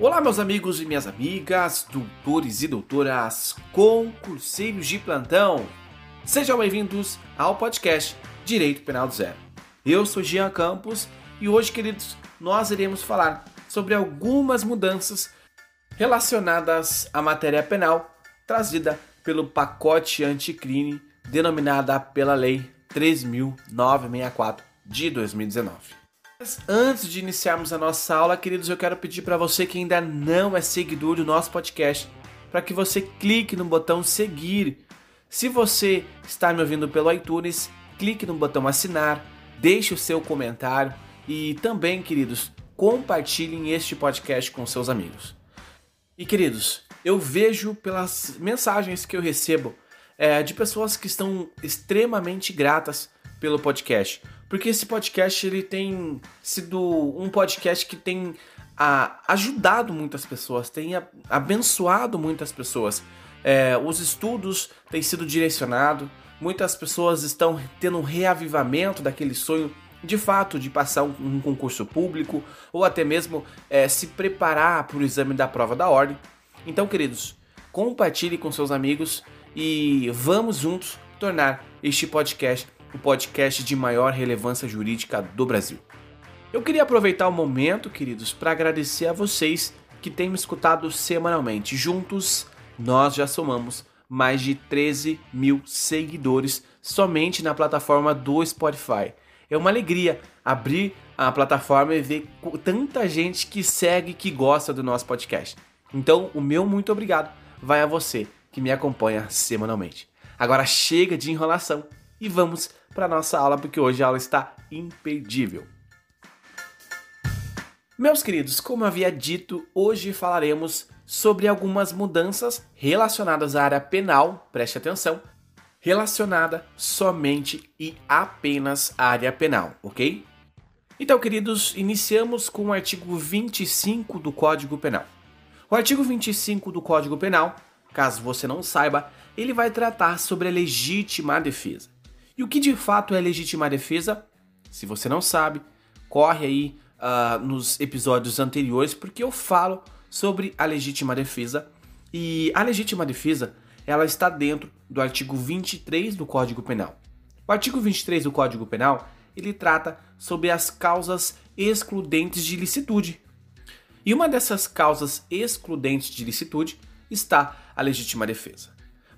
Olá, meus amigos e minhas amigas, doutores e doutoras, concurseiros de plantão. Sejam bem-vindos ao podcast Direito Penal do Zero. Eu sou Jean Campos e hoje, queridos, nós iremos falar sobre algumas mudanças relacionadas à matéria penal trazida pelo pacote anticrime denominada pela Lei 3.964 de 2019. Antes de iniciarmos a nossa aula, queridos, eu quero pedir para você que ainda não é seguidor do nosso podcast, para que você clique no botão seguir. Se você está me ouvindo pelo iTunes, clique no botão assinar, deixe o seu comentário e também, queridos, compartilhem este podcast com seus amigos. E queridos, eu vejo pelas mensagens que eu recebo é, de pessoas que estão extremamente gratas pelo podcast porque esse podcast ele tem sido um podcast que tem a, ajudado muitas pessoas, tem a, abençoado muitas pessoas. É, os estudos têm sido direcionados, muitas pessoas estão tendo um reavivamento daquele sonho de fato de passar um, um concurso público ou até mesmo é, se preparar para o exame da prova da ordem. Então, queridos, compartilhe com seus amigos e vamos juntos tornar este podcast o podcast de maior relevância jurídica do Brasil. Eu queria aproveitar o momento, queridos, para agradecer a vocês que têm me escutado semanalmente. Juntos, nós já somamos mais de 13 mil seguidores somente na plataforma do Spotify. É uma alegria abrir a plataforma e ver tanta gente que segue, que gosta do nosso podcast. Então, o meu muito obrigado vai a você que me acompanha semanalmente. Agora chega de enrolação e vamos para nossa aula, porque hoje a aula está imperdível. Meus queridos, como havia dito, hoje falaremos sobre algumas mudanças relacionadas à área penal, preste atenção, relacionada somente e apenas à área penal, ok? Então, queridos, iniciamos com o artigo 25 do Código Penal. O artigo 25 do Código Penal, caso você não saiba, ele vai tratar sobre a legítima defesa. E o que de fato é legítima defesa? Se você não sabe, corre aí uh, nos episódios anteriores, porque eu falo sobre a legítima defesa. E a legítima defesa ela está dentro do artigo 23 do Código Penal. O artigo 23 do Código Penal ele trata sobre as causas excludentes de licitude. E uma dessas causas excludentes de licitude está a legítima defesa.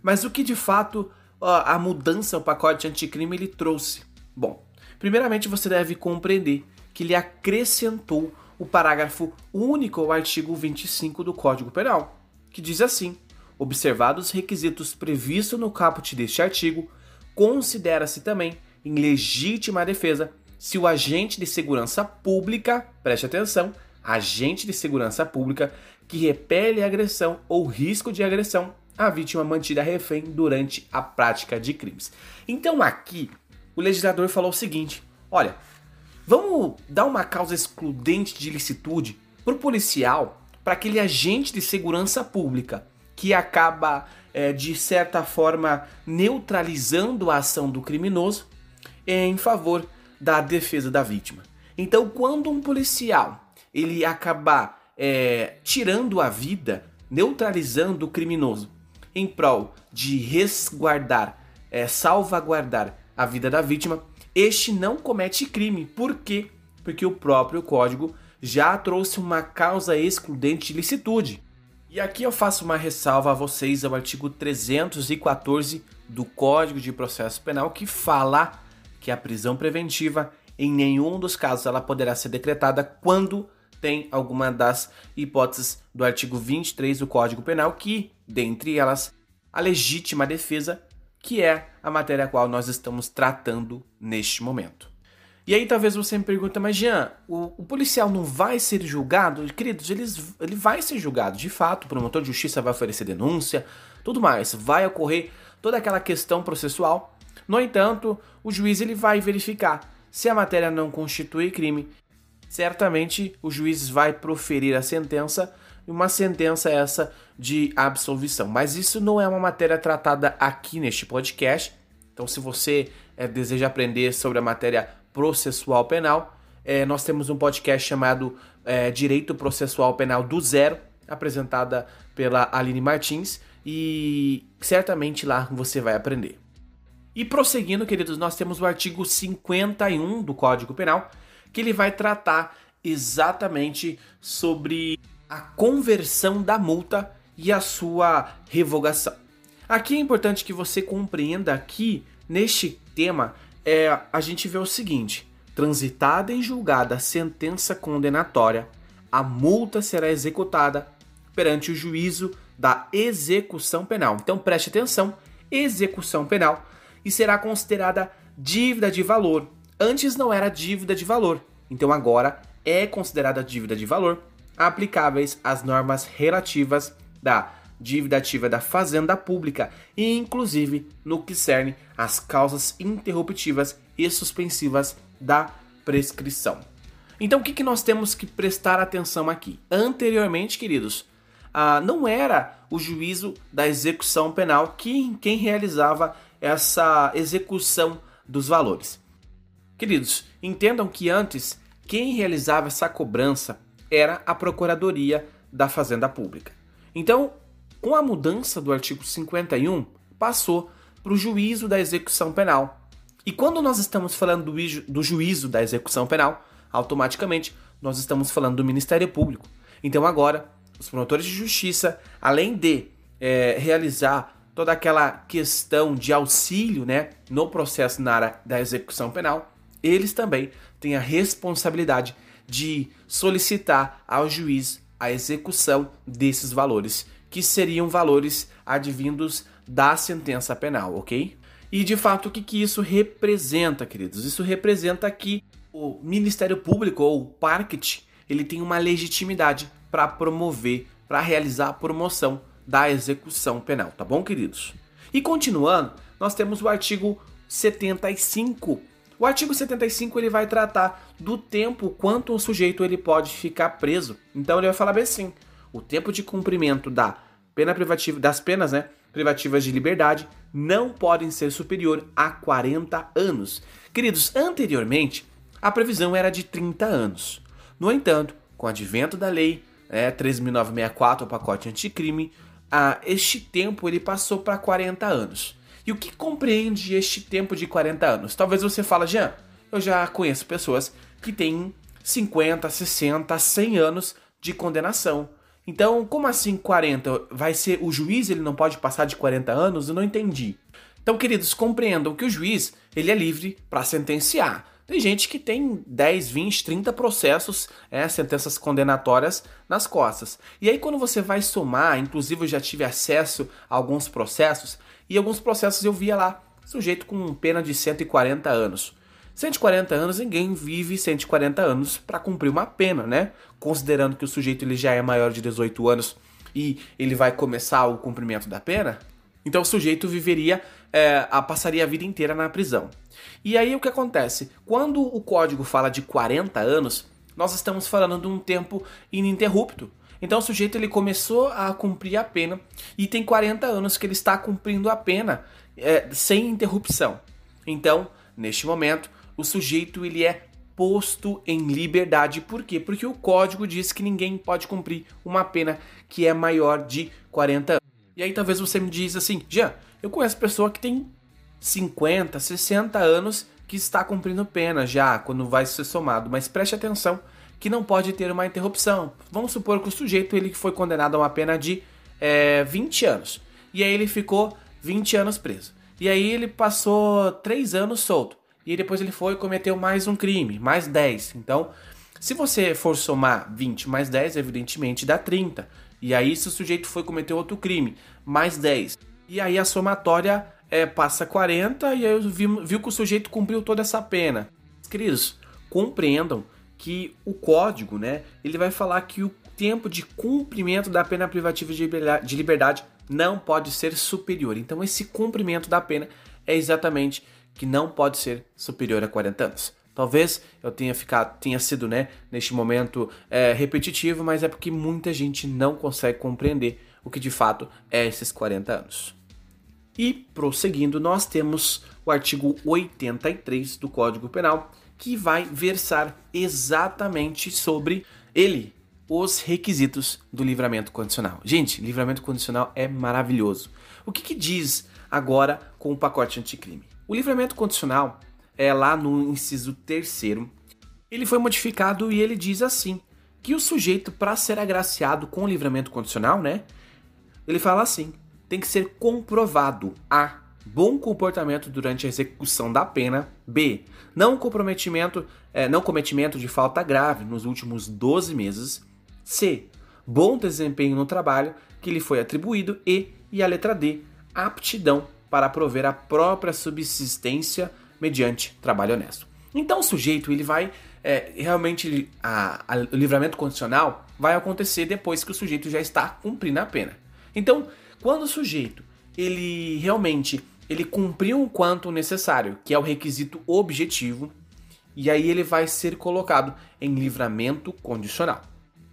Mas o que de fato a mudança ao pacote anticrime ele trouxe? Bom, primeiramente você deve compreender que ele acrescentou o parágrafo único ao artigo 25 do Código Penal, que diz assim: observados os requisitos previstos no caput deste artigo, considera-se também em legítima defesa se o agente de segurança pública, preste atenção, agente de segurança pública que repele agressão ou risco de agressão a vítima mantida refém durante a prática de crimes. Então aqui o legislador falou o seguinte: olha, vamos dar uma causa excludente de licitude para o policial, para aquele agente de segurança pública que acaba é, de certa forma neutralizando a ação do criminoso em favor da defesa da vítima. Então, quando um policial ele acabar é, tirando a vida, neutralizando o criminoso em prol de resguardar, é, salvaguardar a vida da vítima, este não comete crime. Por quê? Porque o próprio código já trouxe uma causa excludente de licitude. E aqui eu faço uma ressalva a vocês ao artigo 314 do Código de Processo Penal que fala que a prisão preventiva em nenhum dos casos ela poderá ser decretada quando tem alguma das hipóteses do artigo 23 do Código Penal, que, dentre elas, a legítima defesa, que é a matéria a qual nós estamos tratando neste momento. E aí talvez você me pergunte, mas Jean, o, o, policial não vai ser julgado? Queridos, ele, ele vai ser julgado, de fato, o promotor de justiça vai oferecer denúncia, tudo mais, vai ocorrer toda aquela questão processual. No entanto, o juiz ele vai verificar se a matéria não constitui crime certamente o juiz vai proferir a sentença, e uma sentença essa de absolvição. Mas isso não é uma matéria tratada aqui neste podcast. Então, se você é, deseja aprender sobre a matéria processual penal, é, nós temos um podcast chamado é, Direito Processual Penal do Zero, apresentada pela Aline Martins, e certamente lá você vai aprender. E prosseguindo, queridos, nós temos o artigo 51 do Código Penal, que ele vai tratar exatamente sobre a conversão da multa e a sua revogação. Aqui é importante que você compreenda que neste tema é, a gente vê o seguinte: transitada em julgada a sentença condenatória, a multa será executada perante o juízo da execução penal. Então preste atenção: execução penal e será considerada dívida de valor. Antes não era dívida de valor, então agora é considerada dívida de valor aplicáveis às normas relativas da dívida ativa da fazenda pública e inclusive no que cerne às causas interruptivas e suspensivas da prescrição. Então o que, que nós temos que prestar atenção aqui? Anteriormente, queridos, ah, não era o juízo da execução penal que, quem realizava essa execução dos valores. Queridos, entendam que antes quem realizava essa cobrança era a Procuradoria da Fazenda Pública. Então, com a mudança do artigo 51, passou para o juízo da execução penal. E quando nós estamos falando do, juízo da execução penal, automaticamente nós estamos falando do Ministério Público. Então agora, os promotores de justiça, além de é, realizar toda aquela questão de auxílio né, no processo na área da execução penal, eles também têm a responsabilidade de solicitar ao juiz a execução desses valores, que seriam valores advindos da sentença penal, ok? E de fato, o que, que isso representa, queridos? Isso representa que o Ministério Público ou o Parquet ele tem uma legitimidade para promover, para realizar a promoção da execução penal, tá bom, queridos? E continuando, nós temos o artigo 75 o artigo 75 ele vai tratar do tempo quanto o sujeito ele pode ficar preso. Então ele vai falar bem assim: o tempo de cumprimento da pena privativa das penas, né, privativas de liberdade não podem ser superior a 40 anos. Queridos, anteriormente a previsão era de 30 anos. No entanto, com o advento da lei é, 13.964, o pacote anticrime, a, este tempo ele passou para 40 anos. E o que compreende este tempo de 40 anos? Talvez você fale, Jean, eu já conheço pessoas que têm 50, 60, 100 anos de condenação. Então, como assim 40? Vai ser o juiz, ele não pode passar de 40 anos? Eu não entendi. Então, queridos, compreendam que o juiz, ele é livre para sentenciar. Tem gente que tem 10, 20, 30 processos, é, sentenças condenatórias nas costas. E aí, quando você vai somar, inclusive eu já tive acesso a alguns processos, e alguns processos eu via lá, sujeito com pena de 140 anos. 140 anos, ninguém vive 140 anos para cumprir uma pena, né? Considerando que o sujeito ele já é maior de 18 anos e ele vai começar o cumprimento da pena, então o sujeito viveria, é, passaria a vida inteira na prisão. E aí o que acontece? Quando o código fala de 40 anos, nós estamos falando de um tempo ininterrupto. Então o sujeito ele começou a cumprir a pena e tem 40 anos que ele está cumprindo a pena é, sem interrupção. Então, neste momento, o sujeito ele é posto em liberdade. Por quê? Porque o código diz que ninguém pode cumprir uma pena que é maior de 40 anos. E aí talvez você me diz assim, Jean, eu conheço pessoa que tem 50, 60 anos que está cumprindo pena já quando vai ser somado, mas preste atenção que não pode ter uma interrupção. Vamos supor que o sujeito ele foi condenado a uma pena de é, 20 anos. E aí ele ficou 20 anos preso. E aí ele passou 3 anos solto. E depois ele foi e cometeu mais um crime, mais 10. Então, se você for somar 20 mais 10, evidentemente dá 30. E aí, se o sujeito foi cometer outro crime, mais 10. E aí a somatória é, passa 40 e aí viu, viu que o sujeito cumpriu toda essa pena. Queridos, compreendam que o código, né, ele vai falar que o tempo de cumprimento da pena privativa de liberdade não pode ser superior. Então esse cumprimento da pena é exatamente que não pode ser superior a 40 anos. Talvez eu tenha ficado, tenha sido, né, neste momento é, repetitivo, mas é porque muita gente não consegue compreender o que de fato é esses 40 anos. E prosseguindo, nós temos o artigo 83 do Código Penal, que vai versar exatamente sobre ele, os requisitos do livramento condicional. Gente, livramento condicional é maravilhoso. O que, que diz agora com o pacote anticrime? O livramento condicional é lá no inciso terceiro. Ele foi modificado e ele diz assim: que o sujeito, para ser agraciado com o livramento condicional, né? Ele fala assim: tem que ser comprovado. A. Bom comportamento durante a execução da pena, b. Não comprometimento, é, não cometimento de falta grave nos últimos 12 meses, c. Bom desempenho no trabalho que lhe foi atribuído. E. E a letra d. Aptidão para prover a própria subsistência mediante trabalho honesto. Então o sujeito ele vai é, realmente a, a, o livramento condicional vai acontecer depois que o sujeito já está cumprindo a pena. Então, quando o sujeito ele realmente ele cumpriu o quanto necessário, que é o requisito objetivo, e aí ele vai ser colocado em livramento condicional.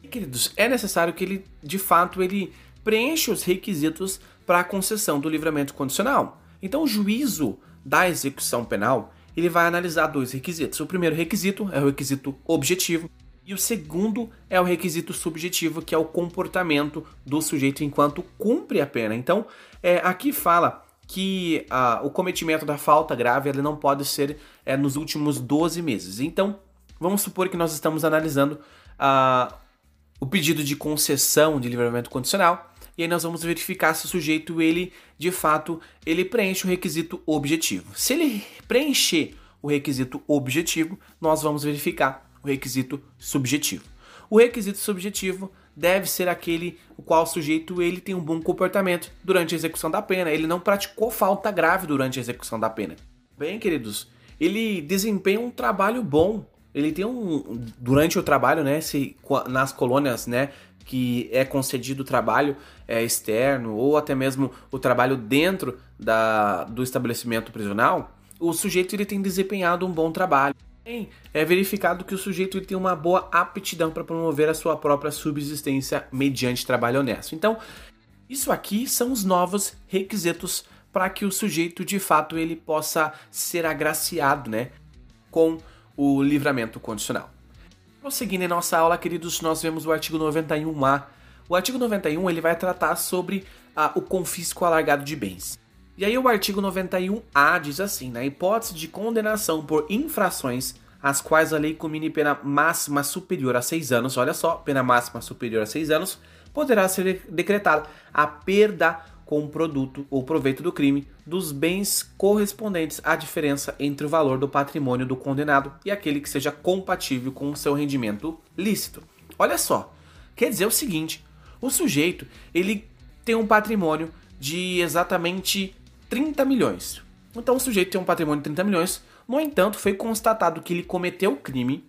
E, queridos, é necessário que ele, de fato, ele preencha os requisitos para a concessão do livramento condicional. Então, o juízo da execução penal ele vai analisar dois requisitos. O primeiro requisito é o requisito objetivo e o segundo é o requisito subjetivo, que é o comportamento do sujeito enquanto cumpre a pena. Então, é, aqui fala que ah, o cometimento da falta grave ele não pode ser é, nos últimos 12 meses. Então, vamos supor que nós estamos analisando ah, o pedido de concessão de livramento condicional e aí nós vamos verificar se o sujeito ele de fato ele preenche o requisito objetivo. Se ele preencher o requisito objetivo, nós vamos verificar o requisito subjetivo. O requisito subjetivo deve ser aquele o qual o sujeito ele tem um bom comportamento durante a execução da pena, ele não praticou falta grave durante a execução da pena. Bem, queridos, ele desempenha um trabalho bom. Ele tem um durante o trabalho, né, se nas colônias, né, que é concedido o trabalho é, externo ou até mesmo o trabalho dentro da, do estabelecimento prisional, o sujeito ele tem desempenhado um bom trabalho. É verificado que o sujeito tem uma boa aptidão para promover a sua própria subsistência mediante trabalho honesto. Então, isso aqui são os novos requisitos para que o sujeito de fato ele possa ser agraciado, né, com o livramento condicional. Prosseguindo em nossa aula, queridos, nós vemos o artigo 91A. O artigo 91 ele vai tratar sobre ah, o confisco alargado de bens. E aí o artigo 91A diz assim, na hipótese de condenação por infrações as quais a lei combine pena máxima superior a seis anos, olha só, pena máxima superior a seis anos, poderá ser decretada a perda com o produto ou proveito do crime dos bens correspondentes à diferença entre o valor do patrimônio do condenado e aquele que seja compatível com o seu rendimento lícito. Olha só, quer dizer o seguinte: o sujeito ele tem um patrimônio de exatamente 30 milhões. Então o sujeito tem um patrimônio de 30 milhões. No entanto, foi constatado que ele cometeu crime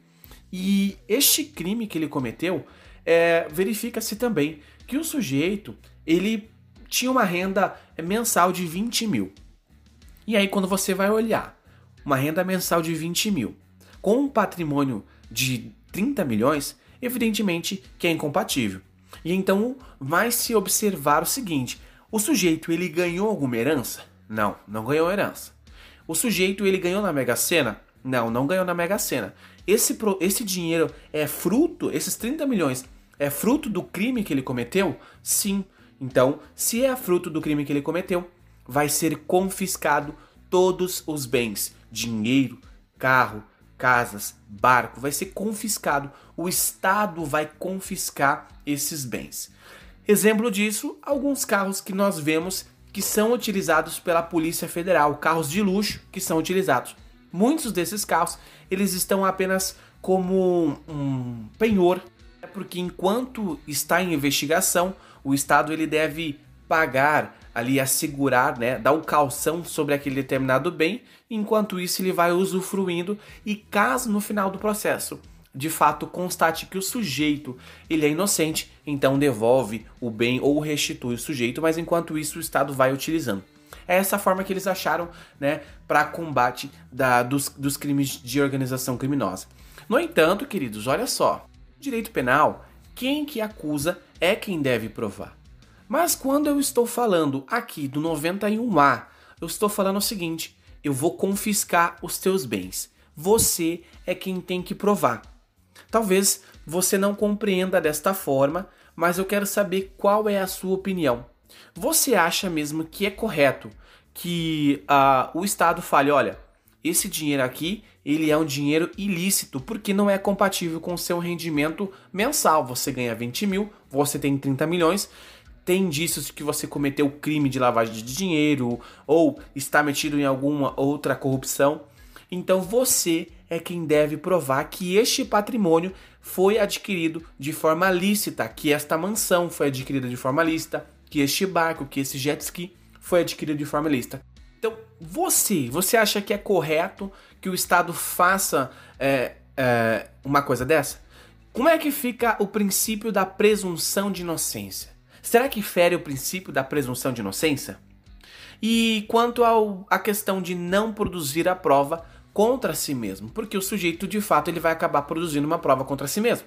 e este crime que ele cometeu é, verifica-se também que o sujeito ele tinha uma renda mensal de 20 mil. E aí, quando você vai olhar uma renda mensal de 20 mil com um patrimônio de 30 milhões, evidentemente que é incompatível. E então vai se observar o seguinte: o sujeito ele ganhou alguma herança? Não, não ganhou herança. O sujeito ele ganhou na Mega Sena? Não, não ganhou na Mega Sena. Esse, esse dinheiro é fruto, esses 30 milhões, é fruto do crime que ele cometeu? Sim, então, se é fruto do crime que ele cometeu, vai ser confiscado todos os bens, dinheiro, carro, casas, barco, vai ser confiscado. O Estado vai confiscar esses bens. Exemplo disso, alguns carros que nós vemos que são utilizados pela Polícia Federal, carros de luxo que são utilizados. Muitos desses carros, eles estão apenas como um penhor, é porque enquanto está em investigação, o Estado ele deve pagar ali, assegurar, né, dar o calção sobre aquele determinado bem, enquanto isso ele vai usufruindo e caso no final do processo de fato constate que o sujeito ele é inocente, então devolve o bem ou restitui o sujeito, mas enquanto isso o Estado vai utilizando. É essa forma que eles acharam né, para combate da, dos, dos crimes de organização criminosa. No entanto, queridos, olha só, direito penal quem que acusa é quem deve provar. Mas quando eu estou falando aqui do 91A, eu estou falando o seguinte: eu vou confiscar os teus bens. você é quem tem que provar. Talvez você não compreenda desta forma, mas eu quero saber qual é a sua opinião. Você acha mesmo que é correto que uh, o Estado fale, olha, esse dinheiro aqui ele é um dinheiro ilícito porque não é compatível com o seu rendimento mensal. Você ganha 20 mil, você tem 30 milhões, tem indícios de que você cometeu crime de lavagem de dinheiro ou está metido em alguma outra corrupção. Então você é quem deve provar que este patrimônio foi adquirido de forma lícita, que esta mansão foi adquirida de forma lícita, que este barco, que esse jet ski foi adquirido de forma lícita. Então, você, você acha que é correto que o Estado faça é, é, uma coisa dessa? Como é que fica o princípio da presunção de inocência? Será que fere o princípio da presunção de inocência? E quanto à questão de não produzir a prova contra si mesmo, porque o sujeito de fato ele vai acabar produzindo uma prova contra si mesmo.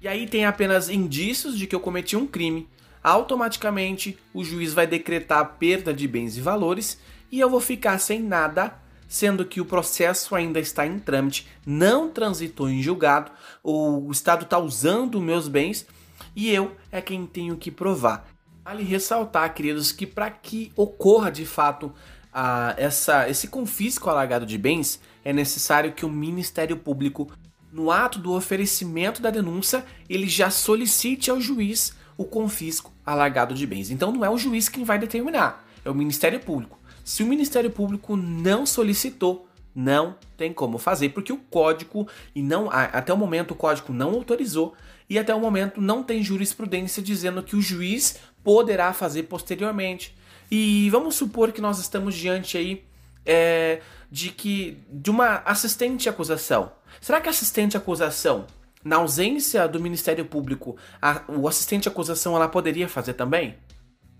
E aí tem apenas indícios de que eu cometi um crime, automaticamente o juiz vai decretar a perda de bens e valores e eu vou ficar sem nada, sendo que o processo ainda está em trâmite, não transitou em julgado, o Estado está usando meus bens e eu é quem tenho que provar. Vale ressaltar, queridos, que para que ocorra de fato a, essa, esse confisco alargado de bens, é necessário que o Ministério Público, no ato do oferecimento da denúncia, ele já solicite ao juiz o confisco alargado de bens. Então não é o juiz quem vai determinar, é o Ministério Público. Se o Ministério Público não solicitou, não tem como fazer, porque o código e não até o momento o código não autorizou e até o momento não tem jurisprudência dizendo que o juiz poderá fazer posteriormente. E vamos supor que nós estamos diante aí é, de que de uma assistente acusação. Será que assistente acusação, na ausência do Ministério Público, a, o assistente acusação ela poderia fazer também?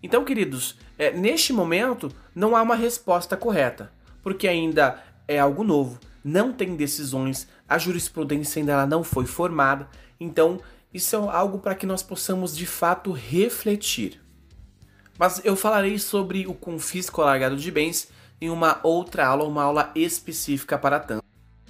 Então, queridos, é, neste momento não há uma resposta correta, porque ainda é algo novo, não tem decisões, a jurisprudência ainda não foi formada, então isso é algo para que nós possamos de fato refletir. Mas eu falarei sobre o confisco alargado de bens em uma outra aula, uma aula específica para tanto.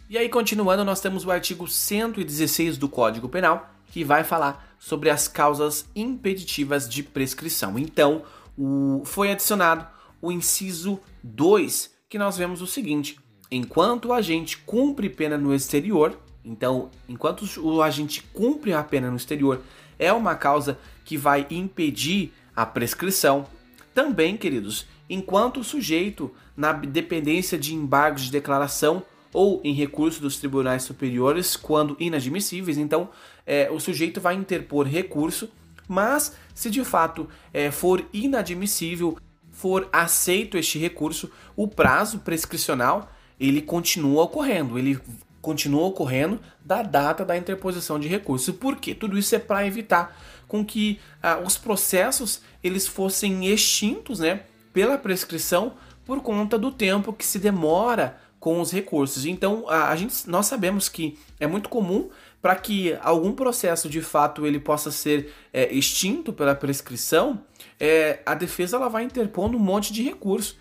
E aí, continuando, nós temos o artigo 116 do Código Penal, que vai falar sobre as causas impeditivas de prescrição. Então, o, foi adicionado o inciso 2, que nós vemos o seguinte: enquanto o agente cumpre pena no exterior, então, enquanto o agente cumpre a pena no exterior, é uma causa que vai impedir a prescrição. Também, queridos, enquanto o sujeito, na dependência de embargos de declaração ou em recurso dos tribunais superiores, quando inadmissíveis, então é, o sujeito vai interpor recurso, mas se de fato é, for inadmissível, for aceito este recurso, o prazo prescricional ele continua ocorrendo, ele continua ocorrendo da data da interposição de recurso. Por quê? Tudo isso é para evitar com que ah, os processos eles fossem extintos, né, pela prescrição por conta do tempo que se demora com os recursos. Então, a, a gente, nós sabemos que é muito comum para que algum processo de fato ele possa ser é, extinto pela prescrição, é, a defesa ela vai interpondo um monte de recurso.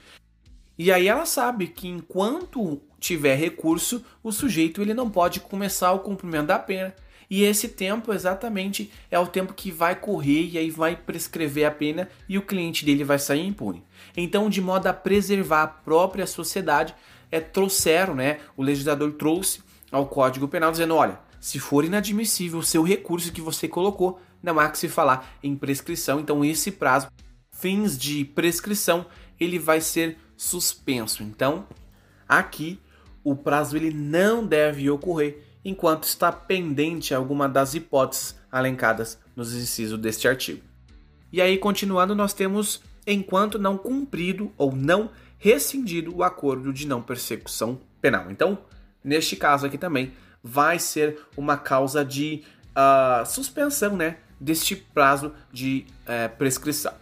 E aí ela sabe que enquanto tiver recurso, o sujeito ele não pode começar o cumprimento da pena. E esse tempo exatamente é o tempo que vai correr e aí vai prescrever a pena e o cliente dele vai sair impune. Então, de modo a preservar a própria sociedade, é, trouxeram, né? O legislador trouxe ao Código Penal dizendo: olha, se for inadmissível o seu recurso que você colocou, não há que se falar em prescrição. Então, esse prazo, fins de prescrição, ele vai ser suspenso. Então, aqui o prazo ele não deve ocorrer enquanto está pendente alguma das hipóteses alencadas nos incisos deste artigo. E aí, continuando, nós temos enquanto não cumprido ou não rescindido o acordo de não persecução penal. Então, neste caso aqui também, vai ser uma causa de uh, suspensão né, deste prazo de uh, prescrição.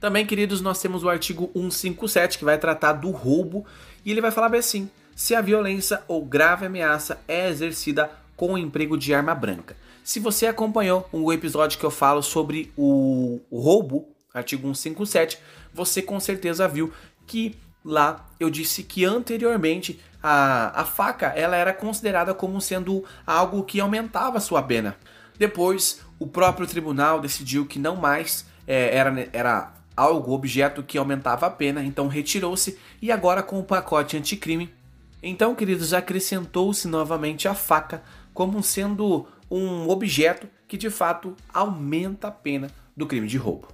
Também, queridos, nós temos o artigo 157 que vai tratar do roubo e ele vai falar bem assim: se a violência ou grave ameaça é exercida com o emprego de arma branca. Se você acompanhou o episódio que eu falo sobre o, roubo, artigo 157, você com certeza viu que lá eu disse que anteriormente a, a faca ela era considerada como sendo algo que aumentava sua pena. Depois, o próprio tribunal decidiu que não mais é, era, era algo, objeto que aumentava a pena, então retirou-se e agora com o pacote anticrime. Então, queridos, acrescentou-se novamente a faca como sendo um objeto que de fato aumenta a pena do crime de roubo.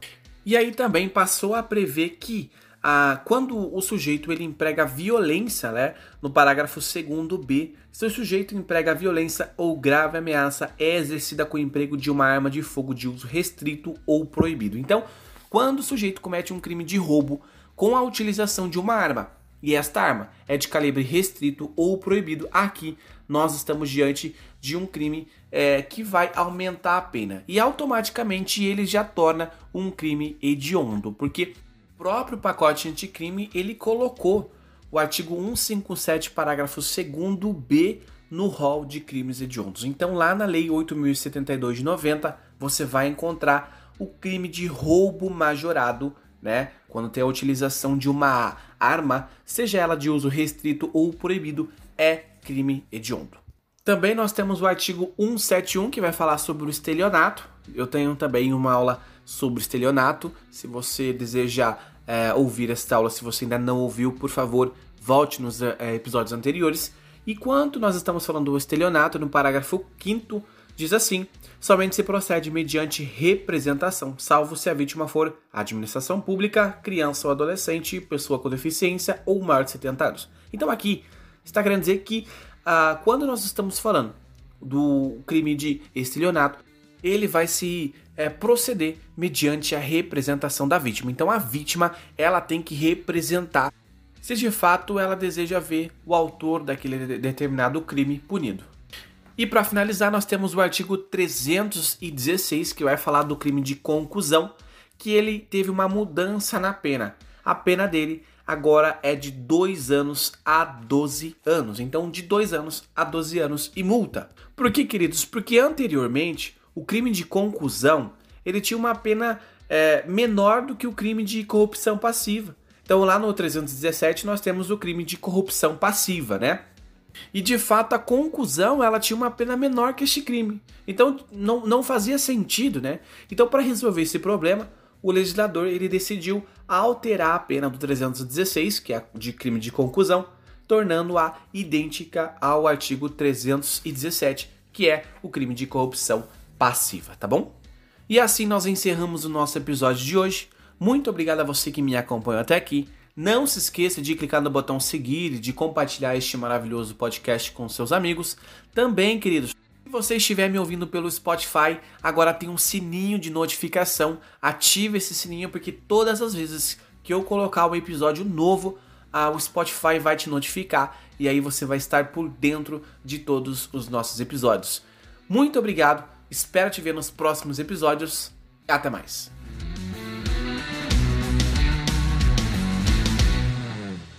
E aí também passou a prever que ah, quando o sujeito ele emprega violência, né, no parágrafo 2b, se o sujeito emprega violência ou grave ameaça é exercida com o emprego de uma arma de fogo de uso restrito ou proibido. Então, quando o sujeito comete um crime de roubo com a utilização de uma arma, e esta arma é de calibre restrito ou proibido, aqui nós estamos diante de um crime é, que vai aumentar a pena. E automaticamente ele já torna um crime hediondo, porque o próprio pacote anticrime ele colocou o artigo 157, parágrafo 2b no rol de crimes hediondos. Então, lá na Lei 8072 de 90, você vai encontrar o crime de roubo majorado, né? Quando tem a utilização de uma arma, seja ela de uso restrito ou proibido, é crime hediondo. Também nós temos o artigo 171 que vai falar sobre o estelionato. Eu tenho também uma aula sobre estelionato. Se você deseja é, ouvir esta aula, se você ainda não ouviu, por favor, volte nos é, episódios anteriores. E quanto nós estamos falando do estelionato, no parágrafo 5 diz assim: somente se procede mediante representação, salvo se a vítima for administração pública, criança ou adolescente, pessoa com deficiência ou maior de 70 anos. Então aqui está querendo dizer que ah, quando nós estamos falando do crime de estelionato, ele vai se é, proceder mediante a representação da vítima. Então a vítima ela tem que representar se de fato ela deseja ver o autor daquele determinado crime punido. E para finalizar, nós temos o artigo 316 que vai falar do crime de concusão, que ele teve uma mudança na pena. A pena dele agora é de 2 anos a 12 anos. Então, de 2 anos a 12 anos e multa. Por que, queridos? Porque anteriormente o crime de conclusão ele tinha uma pena é, menor do que o crime de corrupção passiva. Então lá no 317 nós temos o crime de corrupção passiva, né? E de fato a conclusão ela tinha uma pena menor que este crime. Então não, não fazia sentido, né? Então para resolver esse problema, o legislador ele decidiu alterar a pena do 316, que é de crime de conclusão, tornando-a idêntica ao artigo 317, que é o crime de corrupção passiva, tá bom? E assim nós encerramos o nosso episódio de hoje. Muito obrigado a você que me acompanhou até aqui. Não se esqueça de clicar no botão seguir e de compartilhar este maravilhoso podcast com seus amigos. Também, queridos, se você estiver me ouvindo pelo Spotify, agora tem um sininho de notificação. Ative esse sininho porque todas as vezes que eu colocar um episódio novo, o Spotify vai te notificar e aí você vai estar por dentro de todos os nossos episódios. Muito obrigado Espero te ver nos próximos episódios. Até mais.